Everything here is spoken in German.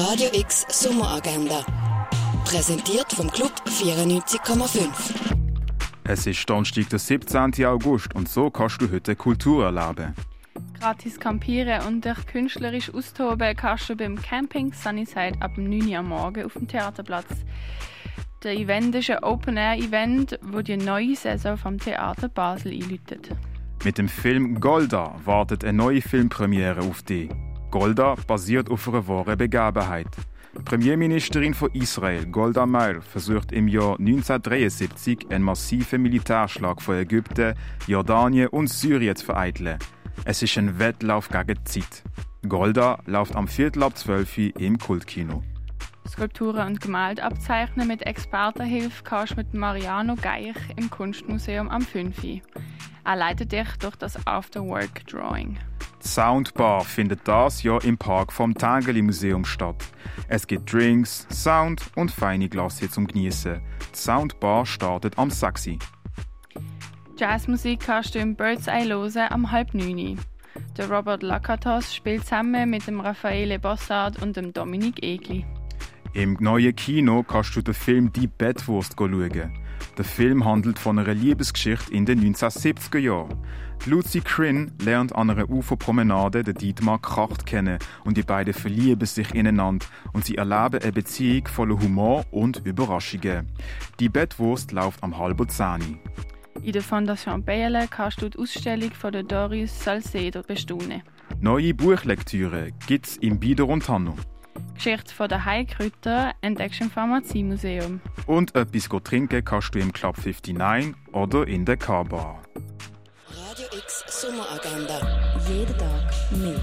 Radio X Sommeragenda. Präsentiert vom Club 94,5. Es ist Donnerstag, der 17. August und so kannst du heute Kultur erleben. Gratis campieren und dich künstlerisch austoben kannst du beim Camping Sunnyside ab 9 Uhr am Morgen auf dem Theaterplatz. Der Event ist ein Open-Air-Event, wo die neue Saison vom Theater Basel einläutet. Mit dem Film Golda wartet eine neue Filmpremiere auf dich. Golda basiert auf einer wahren Begebenheit. Premierministerin von Israel, Golda Meir, versucht im Jahr 1973 einen massiven Militärschlag von Ägypten, Jordanien und Syrien zu vereiteln. Es ist ein Wettlauf gegen die Zeit. Golda läuft am Viertel ab 12 Uhr im Kultkino. Skulpturen und Gemälde abzeichnen mit Expertenhilfe kannst du mit Mariano Geich im Kunstmuseum am 5. Uhr. Er leitet dich durch das Afterwork Drawing. Die Soundbar findet das Jahr im Park vom Tangeli Museum statt. Es gibt Drinks, Sound und feine Glasse zum Genießen. Die Soundbar startet am 6. Uhr. Jazzmusik kannst du im Bird's Eye hören am halb neun. Der Robert Lakatos spielt zusammen mit dem Raffaele Bossard und dem Dominik Egli. Im neuen Kino kannst du den Film Die Bettwurst schauen. Der Film handelt von einer Liebesgeschichte in den 1970er Jahren. Lucy Crin lernt an einer Uferpromenade den Dietmar Kracht kennen und die beiden verlieben sich ineinander und sie erleben eine Beziehung voller Humor und Überraschungen. Die Bettwurst läuft am halben Zehn. In der Fondation Bayerle kannst du die Ausstellung von der Doris Salcedo bestaunen. Neue Buchlektüre gibt's im Bieder und Hanno. Geschichte von der Heilkräuter entdeckst du im Pharmaziemuseum. Und etwas trinken kannst du im Club 59 oder in der K-Bar. Radio X Sommeragenda. Jeden Tag mehr.